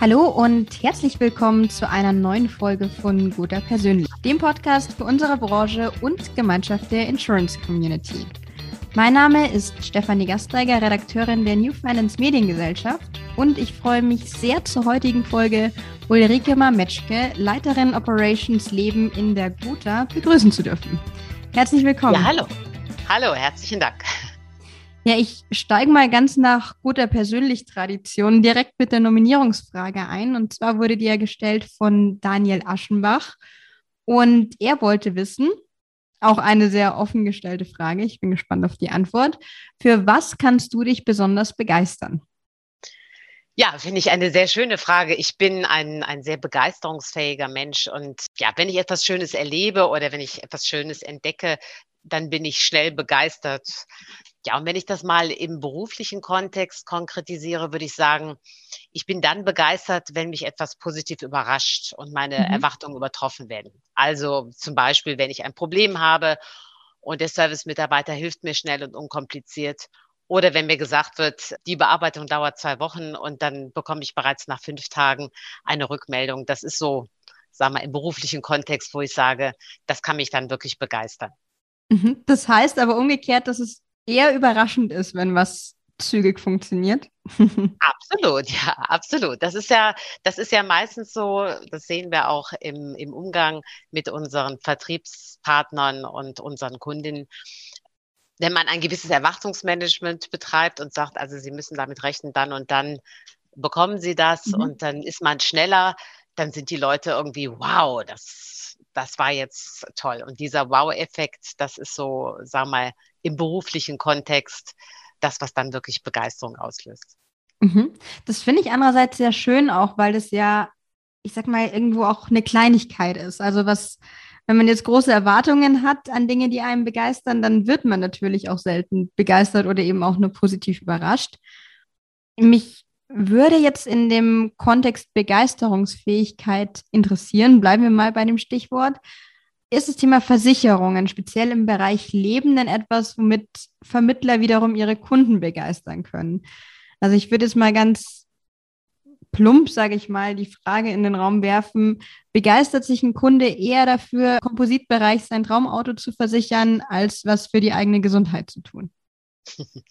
Hallo und herzlich willkommen zu einer neuen Folge von Guter Persönlich, dem Podcast für unsere Branche und Gemeinschaft der Insurance Community. Mein Name ist Stefanie Gasteiger, Redakteurin der New Finance Mediengesellschaft und ich freue mich sehr zur heutigen Folge Ulrike Mametschke, Leiterin Operations Leben in der Guta, begrüßen zu dürfen. Herzlich willkommen. Ja, hallo. Hallo, herzlichen Dank. Ja, ich steige mal ganz nach guter Persönlich-Tradition direkt mit der Nominierungsfrage ein. Und zwar wurde die ja gestellt von Daniel Aschenbach. Und er wollte wissen, auch eine sehr offen gestellte Frage, ich bin gespannt auf die Antwort. Für was kannst du dich besonders begeistern? Ja, finde ich eine sehr schöne Frage. Ich bin ein, ein sehr begeisterungsfähiger Mensch und ja, wenn ich etwas Schönes erlebe oder wenn ich etwas Schönes entdecke, dann bin ich schnell begeistert. Ja, und wenn ich das mal im beruflichen Kontext konkretisiere, würde ich sagen, ich bin dann begeistert, wenn mich etwas positiv überrascht und meine mhm. Erwartungen übertroffen werden. Also zum Beispiel, wenn ich ein Problem habe und der Service-Mitarbeiter hilft mir schnell und unkompliziert. Oder wenn mir gesagt wird, die Bearbeitung dauert zwei Wochen und dann bekomme ich bereits nach fünf Tagen eine Rückmeldung. Das ist so, sagen wir, im beruflichen Kontext, wo ich sage, das kann mich dann wirklich begeistern. Mhm. Das heißt aber umgekehrt, dass es eher überraschend ist, wenn was zügig funktioniert. absolut, ja, absolut. Das ist ja, das ist ja meistens so, das sehen wir auch im, im Umgang mit unseren Vertriebspartnern und unseren Kundinnen. Wenn man ein gewisses Erwartungsmanagement betreibt und sagt, also Sie müssen damit rechnen, dann und dann bekommen Sie das mhm. und dann ist man schneller, dann sind die Leute irgendwie, wow, das, das war jetzt toll. Und dieser Wow-Effekt, das ist so, sag mal, im beruflichen Kontext das, was dann wirklich Begeisterung auslöst. Mhm. Das finde ich andererseits sehr schön auch, weil das ja, ich sag mal, irgendwo auch eine Kleinigkeit ist. Also was, wenn man jetzt große Erwartungen hat an Dinge, die einen begeistern, dann wird man natürlich auch selten begeistert oder eben auch nur positiv überrascht. Mich würde jetzt in dem Kontext Begeisterungsfähigkeit interessieren. Bleiben wir mal bei dem Stichwort. Ist das Thema Versicherungen, speziell im Bereich Leben, denn etwas, womit Vermittler wiederum ihre Kunden begeistern können? Also ich würde jetzt mal ganz plump, sage ich mal, die Frage in den Raum werfen, begeistert sich ein Kunde eher dafür, Kompositbereich sein Traumauto zu versichern, als was für die eigene Gesundheit zu tun?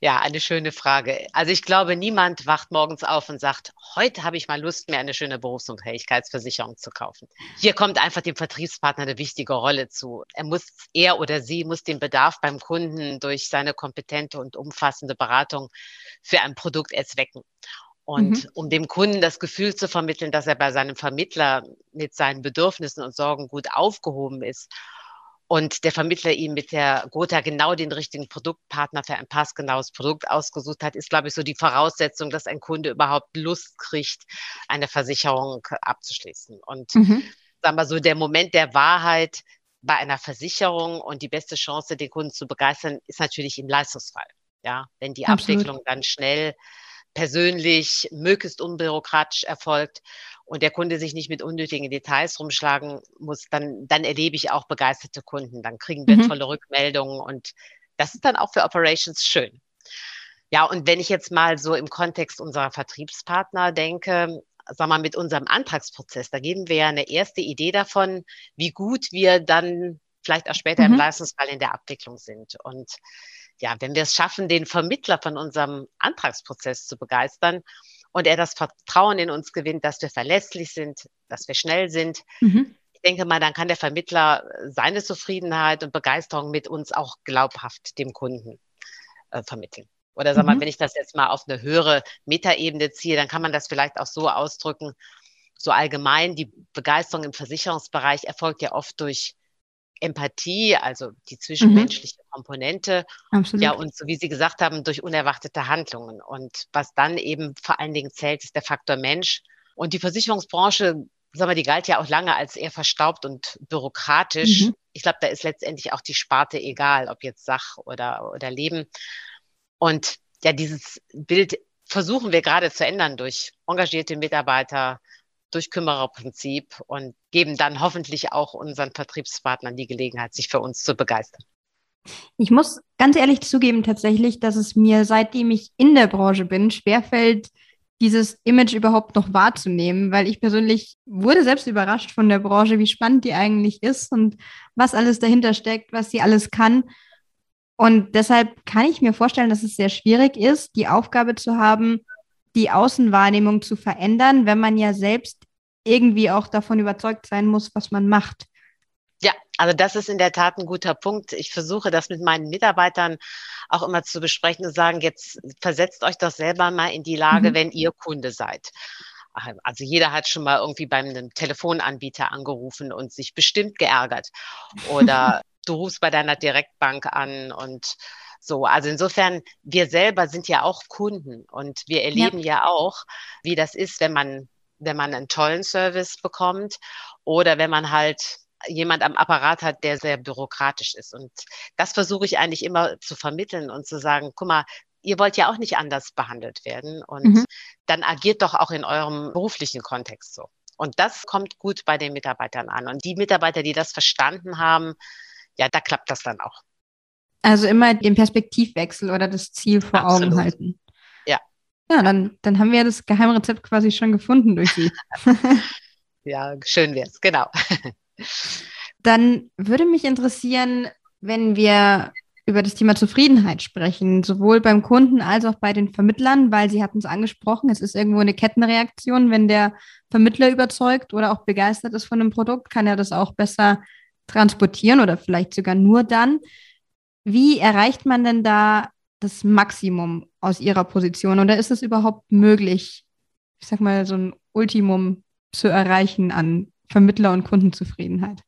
Ja, eine schöne Frage. Also ich glaube, niemand wacht morgens auf und sagt, heute habe ich mal Lust, mir eine schöne Berufsunfähigkeitsversicherung zu kaufen. Hier kommt einfach dem Vertriebspartner eine wichtige Rolle zu. Er muss, er oder sie muss den Bedarf beim Kunden durch seine kompetente und umfassende Beratung für ein Produkt erzwecken. Und mhm. um dem Kunden das Gefühl zu vermitteln, dass er bei seinem Vermittler mit seinen Bedürfnissen und Sorgen gut aufgehoben ist und der Vermittler ihm mit der Gotha genau den richtigen Produktpartner für ein passgenaues Produkt ausgesucht hat, ist, glaube ich, so die Voraussetzung, dass ein Kunde überhaupt Lust kriegt, eine Versicherung abzuschließen. Und mhm. sagen wir so, der Moment der Wahrheit bei einer Versicherung und die beste Chance, den Kunden zu begeistern, ist natürlich im Leistungsfall. Ja, wenn die Absolut. Abwicklung dann schnell persönlich, möglichst unbürokratisch erfolgt und der Kunde sich nicht mit unnötigen Details rumschlagen muss, dann, dann erlebe ich auch begeisterte Kunden. Dann kriegen wir mhm. tolle Rückmeldungen und das ist dann auch für Operations schön. Ja, und wenn ich jetzt mal so im Kontext unserer Vertriebspartner denke, sag mal, mit unserem Antragsprozess, da geben wir ja eine erste Idee davon, wie gut wir dann vielleicht auch später mhm. im Leistungsfall in der Abwicklung sind. Und ja, wenn wir es schaffen, den Vermittler von unserem Antragsprozess zu begeistern und er das Vertrauen in uns gewinnt, dass wir verlässlich sind, dass wir schnell sind, mhm. ich denke mal, dann kann der Vermittler seine Zufriedenheit und Begeisterung mit uns auch glaubhaft dem Kunden äh, vermitteln. Oder sag mal, mhm. wenn ich das jetzt mal auf eine höhere Metaebene ziehe, dann kann man das vielleicht auch so ausdrücken, so allgemein, die Begeisterung im Versicherungsbereich erfolgt ja oft durch Empathie, also die zwischenmenschliche mhm. Komponente. Absolut. Ja, und so wie Sie gesagt haben, durch unerwartete Handlungen. Und was dann eben vor allen Dingen zählt, ist der Faktor Mensch. Und die Versicherungsbranche, sagen wir, die galt ja auch lange als eher verstaubt und bürokratisch. Mhm. Ich glaube, da ist letztendlich auch die Sparte egal, ob jetzt Sach oder, oder Leben. Und ja, dieses Bild versuchen wir gerade zu ändern durch engagierte Mitarbeiter, durch Kümmererprinzip und geben dann hoffentlich auch unseren Vertriebspartnern die Gelegenheit, sich für uns zu begeistern. Ich muss ganz ehrlich zugeben tatsächlich, dass es mir, seitdem ich in der Branche bin, schwerfällt, dieses Image überhaupt noch wahrzunehmen, weil ich persönlich wurde selbst überrascht von der Branche, wie spannend die eigentlich ist und was alles dahinter steckt, was sie alles kann. Und deshalb kann ich mir vorstellen, dass es sehr schwierig ist, die Aufgabe zu haben, die Außenwahrnehmung zu verändern, wenn man ja selbst irgendwie auch davon überzeugt sein muss, was man macht. Also das ist in der Tat ein guter Punkt. Ich versuche das mit meinen Mitarbeitern auch immer zu besprechen und sagen, jetzt versetzt euch doch selber mal in die Lage, mhm. wenn ihr Kunde seid. Also jeder hat schon mal irgendwie beim Telefonanbieter angerufen und sich bestimmt geärgert. Oder du rufst bei deiner Direktbank an und so. Also insofern, wir selber sind ja auch Kunden und wir erleben ja, ja auch, wie das ist, wenn man, wenn man einen tollen Service bekommt oder wenn man halt jemand am Apparat hat, der sehr bürokratisch ist. Und das versuche ich eigentlich immer zu vermitteln und zu sagen, guck mal, ihr wollt ja auch nicht anders behandelt werden und mhm. dann agiert doch auch in eurem beruflichen Kontext so. Und das kommt gut bei den Mitarbeitern an. Und die Mitarbeiter, die das verstanden haben, ja, da klappt das dann auch. Also immer den Perspektivwechsel oder das Ziel vor Absolut. Augen halten. Ja. Ja, dann, dann haben wir das Geheimrezept quasi schon gefunden durch Sie. ja, schön wär's, genau. Dann würde mich interessieren, wenn wir über das Thema Zufriedenheit sprechen, sowohl beim Kunden als auch bei den Vermittlern, weil Sie hatten es angesprochen, es ist irgendwo eine Kettenreaktion. Wenn der Vermittler überzeugt oder auch begeistert ist von einem Produkt, kann er das auch besser transportieren oder vielleicht sogar nur dann. Wie erreicht man denn da das Maximum aus Ihrer Position oder ist es überhaupt möglich, ich sag mal, so ein Ultimum zu erreichen an Vermittler- und Kundenzufriedenheit?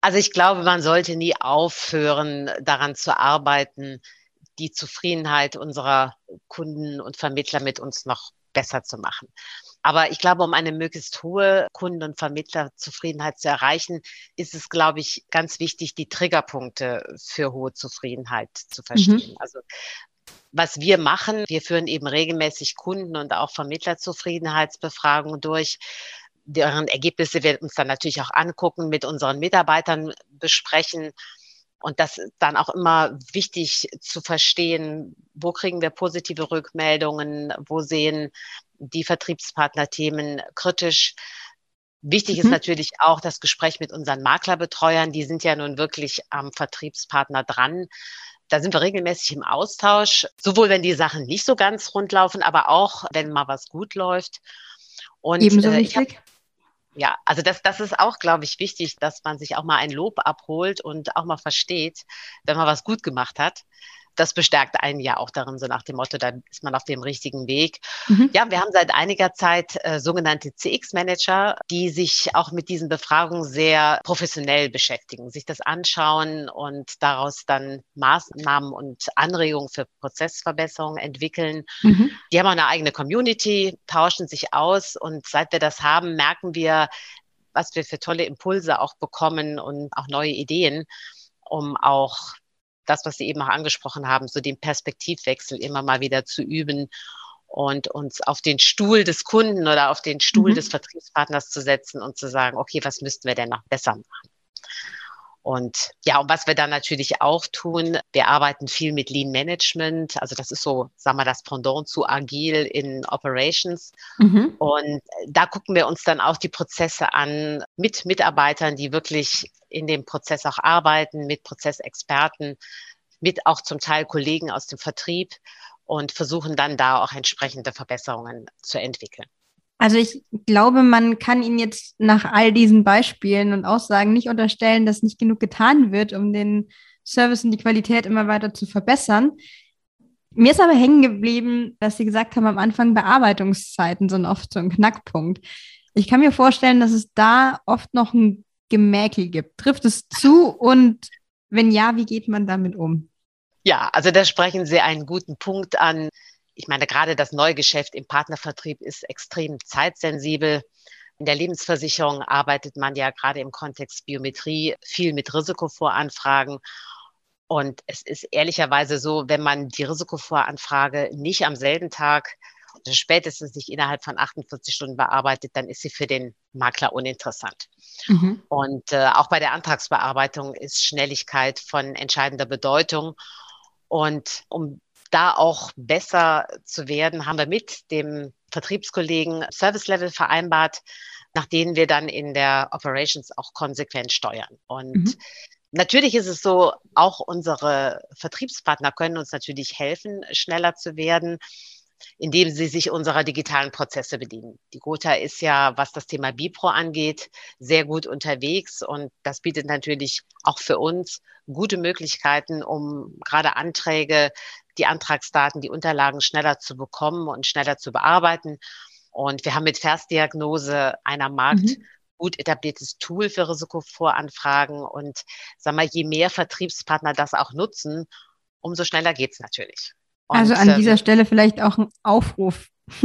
Also ich glaube, man sollte nie aufhören, daran zu arbeiten, die Zufriedenheit unserer Kunden und Vermittler mit uns noch besser zu machen. Aber ich glaube, um eine möglichst hohe Kunden- und Vermittlerzufriedenheit zu erreichen, ist es, glaube ich, ganz wichtig, die Triggerpunkte für hohe Zufriedenheit zu verstehen. Mhm. Also was wir machen, wir führen eben regelmäßig Kunden- und auch Vermittlerzufriedenheitsbefragungen durch deren Ergebnisse wir uns dann natürlich auch angucken, mit unseren Mitarbeitern besprechen. Und das ist dann auch immer wichtig zu verstehen, wo kriegen wir positive Rückmeldungen, wo sehen die Vertriebspartner Themen kritisch. Wichtig mhm. ist natürlich auch das Gespräch mit unseren Maklerbetreuern. Die sind ja nun wirklich am Vertriebspartner dran. Da sind wir regelmäßig im Austausch, sowohl wenn die Sachen nicht so ganz rund laufen, aber auch wenn mal was gut läuft. Und Ebenso äh, wichtig. Ja, also das, das ist auch, glaube ich, wichtig, dass man sich auch mal ein Lob abholt und auch mal versteht, wenn man was gut gemacht hat das bestärkt einen ja auch darin, so nach dem Motto, da ist man auf dem richtigen Weg. Mhm. Ja, wir haben seit einiger Zeit äh, sogenannte CX-Manager, die sich auch mit diesen Befragungen sehr professionell beschäftigen, sich das anschauen und daraus dann Maßnahmen und Anregungen für Prozessverbesserungen entwickellen. Mhm. Die haben auch eine eigene Community, tauschen sich aus und seit wir das haben, merken wir, was wir für tolle Impulse auch bekommen und auch neue Ideen, um auch das, was Sie eben auch angesprochen haben, so den Perspektivwechsel immer mal wieder zu üben und uns auf den Stuhl des Kunden oder auf den Stuhl mhm. des Vertriebspartners zu setzen und zu sagen, okay, was müssten wir denn noch besser machen? Und ja, und was wir dann natürlich auch tun, wir arbeiten viel mit Lean Management. Also das ist so, sagen wir, das Pendant zu agil in Operations. Mhm. Und da gucken wir uns dann auch die Prozesse an mit Mitarbeitern, die wirklich in dem Prozess auch arbeiten, mit Prozessexperten, mit auch zum Teil Kollegen aus dem Vertrieb und versuchen dann da auch entsprechende Verbesserungen zu entwickeln. Also ich glaube, man kann Ihnen jetzt nach all diesen Beispielen und Aussagen nicht unterstellen, dass nicht genug getan wird, um den Service und die Qualität immer weiter zu verbessern. Mir ist aber hängen geblieben, dass Sie gesagt haben, am Anfang Bearbeitungszeiten sind oft so ein Knackpunkt. Ich kann mir vorstellen, dass es da oft noch ein Gemäkel gibt. Trifft es zu und wenn ja, wie geht man damit um? Ja, also da sprechen Sie einen guten Punkt an ich meine, gerade das Neugeschäft im Partnervertrieb ist extrem zeitsensibel. In der Lebensversicherung arbeitet man ja gerade im Kontext Biometrie viel mit Risikovoranfragen. Und es ist ehrlicherweise so, wenn man die Risikovoranfrage nicht am selben Tag oder spätestens nicht innerhalb von 48 Stunden bearbeitet, dann ist sie für den Makler uninteressant. Mhm. Und äh, auch bei der Antragsbearbeitung ist Schnelligkeit von entscheidender Bedeutung. Und um da auch besser zu werden, haben wir mit dem Vertriebskollegen Service Level vereinbart, nach denen wir dann in der Operations auch konsequent steuern. Und mhm. Natürlich ist es so, auch unsere Vertriebspartner können uns natürlich helfen, schneller zu werden indem sie sich unserer digitalen Prozesse bedienen. Die Gotha ist ja, was das Thema Bipro angeht, sehr gut unterwegs und das bietet natürlich auch für uns gute Möglichkeiten, um gerade Anträge, die Antragsdaten, die Unterlagen schneller zu bekommen und schneller zu bearbeiten. Und wir haben mit Versdiagnose einer Markt mhm gut etabliertes Tool für Risikovoranfragen. Und sag mal, je mehr Vertriebspartner das auch nutzen, umso schneller geht's natürlich. Und, also an dieser ähm, Stelle vielleicht auch ein Aufruf.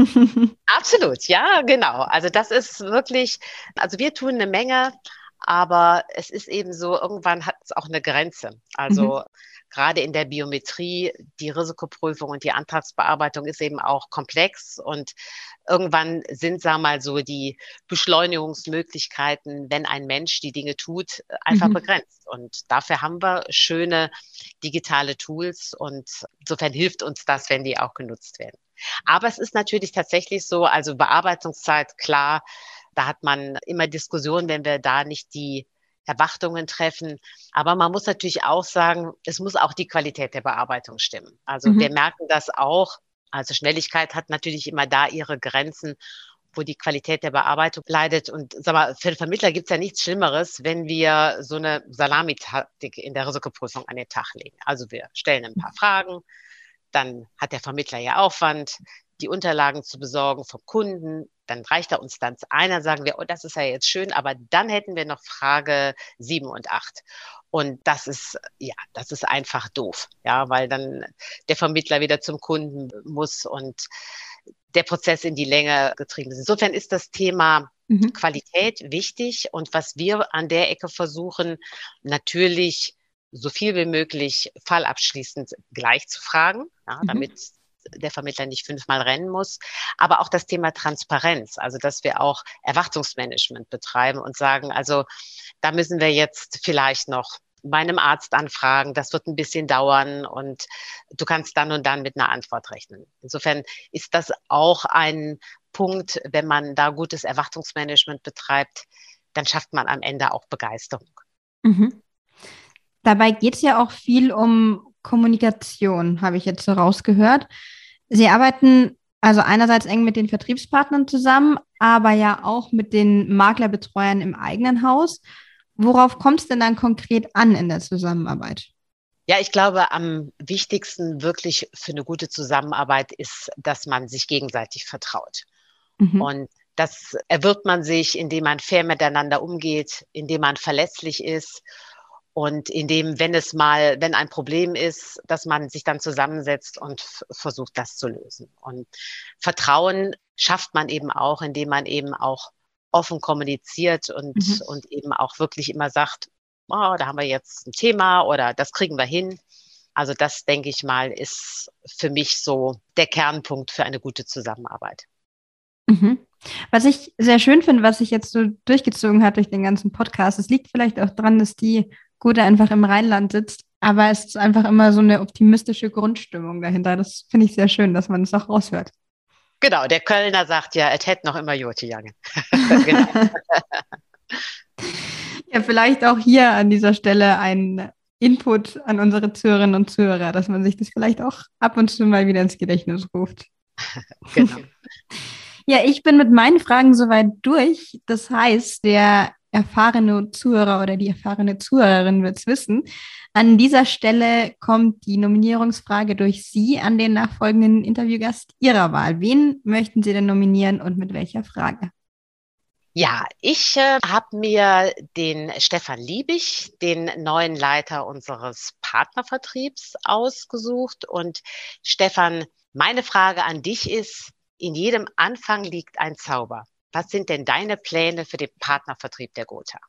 Absolut, ja, genau. Also das ist wirklich, also wir tun eine Menge, aber es ist eben so, irgendwann hat es auch eine Grenze. Also mhm gerade in der Biometrie, die Risikoprüfung und die Antragsbearbeitung ist eben auch komplex und irgendwann sind, sagen wir mal so, die Beschleunigungsmöglichkeiten, wenn ein Mensch die Dinge tut, einfach mhm. begrenzt. Und dafür haben wir schöne digitale Tools und insofern hilft uns das, wenn die auch genutzt werden. Aber es ist natürlich tatsächlich so, also Bearbeitungszeit, klar, da hat man immer Diskussionen, wenn wir da nicht die Erwartungen treffen. Aber man muss natürlich auch sagen, es muss auch die Qualität der Bearbeitung stimmen. Also mhm. wir merken das auch. Also Schnelligkeit hat natürlich immer da ihre Grenzen wo die Qualität der Bearbeitung leidet. Und sag mal, für den Vermittler gibt es ja nichts Schlimmeres, wenn wir so eine Salamitaktik in der Risikoprüfung an den Tag legen. Also wir stellen ein paar Fragen, dann hat der Vermittler ja Aufwand, die Unterlagen zu besorgen vom Kunden. Dann reicht er uns dann einer, sagen wir, oh, das ist ja jetzt schön, aber dann hätten wir noch Frage sieben und acht. Und das ist, ja, das ist einfach doof, ja, weil dann der Vermittler wieder zum Kunden muss und der Prozess in die Länge getrieben ist. Insofern ist das Thema mhm. Qualität wichtig und was wir an der Ecke versuchen, natürlich so viel wie möglich fallabschließend gleich zu fragen, ja, mhm. damit der Vermittler nicht fünfmal rennen muss. Aber auch das Thema Transparenz, also dass wir auch Erwartungsmanagement betreiben und sagen, also da müssen wir jetzt vielleicht noch meinem Arzt anfragen, das wird ein bisschen dauern und du kannst dann und dann mit einer Antwort rechnen. Insofern ist das auch ein Punkt, wenn man da gutes Erwartungsmanagement betreibt, dann schafft man am Ende auch Begeisterung. Mhm. Dabei geht es ja auch viel um Kommunikation, habe ich jetzt so rausgehört. Sie arbeiten also einerseits eng mit den Vertriebspartnern zusammen, aber ja auch mit den Maklerbetreuern im eigenen Haus. Worauf kommt es denn dann konkret an in der Zusammenarbeit? Ja, ich glaube, am wichtigsten wirklich für eine gute Zusammenarbeit ist, dass man sich gegenseitig vertraut. Mhm. Und das erwirbt man sich, indem man fair miteinander umgeht, indem man verlässlich ist und indem, wenn es mal, wenn ein Problem ist, dass man sich dann zusammensetzt und versucht, das zu lösen. Und Vertrauen schafft man eben auch, indem man eben auch offen kommuniziert und, mhm. und eben auch wirklich immer sagt, oh, da haben wir jetzt ein Thema oder das kriegen wir hin. Also das, denke ich mal, ist für mich so der Kernpunkt für eine gute Zusammenarbeit. Mhm. Was ich sehr schön finde, was sich jetzt so durchgezogen hat durch den ganzen Podcast, es liegt vielleicht auch daran, dass die Gute einfach im Rheinland sitzt. Aber es ist einfach immer so eine optimistische Grundstimmung dahinter. Das finde ich sehr schön, dass man es das auch raushört. Genau, der Kölner sagt ja, es hätte noch immer Jote Jange. genau. ja, vielleicht auch hier an dieser Stelle ein Input an unsere Zuhörerinnen und Zuhörer, dass man sich das vielleicht auch ab und zu mal wieder ins Gedächtnis ruft. genau. Ja, ich bin mit meinen Fragen soweit durch. Das heißt, der erfahrene Zuhörer oder die erfahrene Zuhörerin wird es wissen. An dieser Stelle kommt die Nominierungsfrage durch Sie an den nachfolgenden Interviewgast Ihrer Wahl. Wen möchten Sie denn nominieren und mit welcher Frage? Ja, ich äh, habe mir den Stefan Liebig, den neuen Leiter unseres Partnervertriebs, ausgesucht. Und Stefan, meine Frage an dich ist, in jedem Anfang liegt ein Zauber. Was sind denn deine Pläne für den Partnervertrieb der Gotha?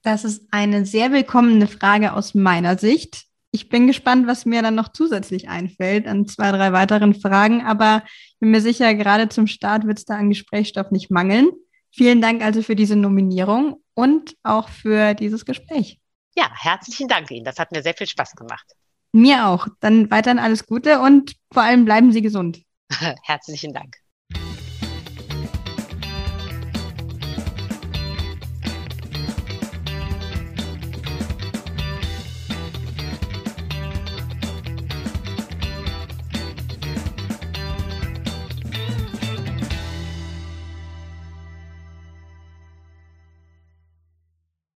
Das ist eine sehr willkommene Frage aus meiner Sicht. Ich bin gespannt, was mir dann noch zusätzlich einfällt an zwei, drei weiteren Fragen, aber ich bin mir sicher, gerade zum Start wird es da an Gesprächsstoff nicht mangeln. Vielen Dank also für diese Nominierung und auch für dieses Gespräch. Ja, herzlichen Dank Ihnen. Das hat mir sehr viel Spaß gemacht. Mir auch. Dann weiterhin alles Gute und vor allem bleiben Sie gesund. herzlichen Dank.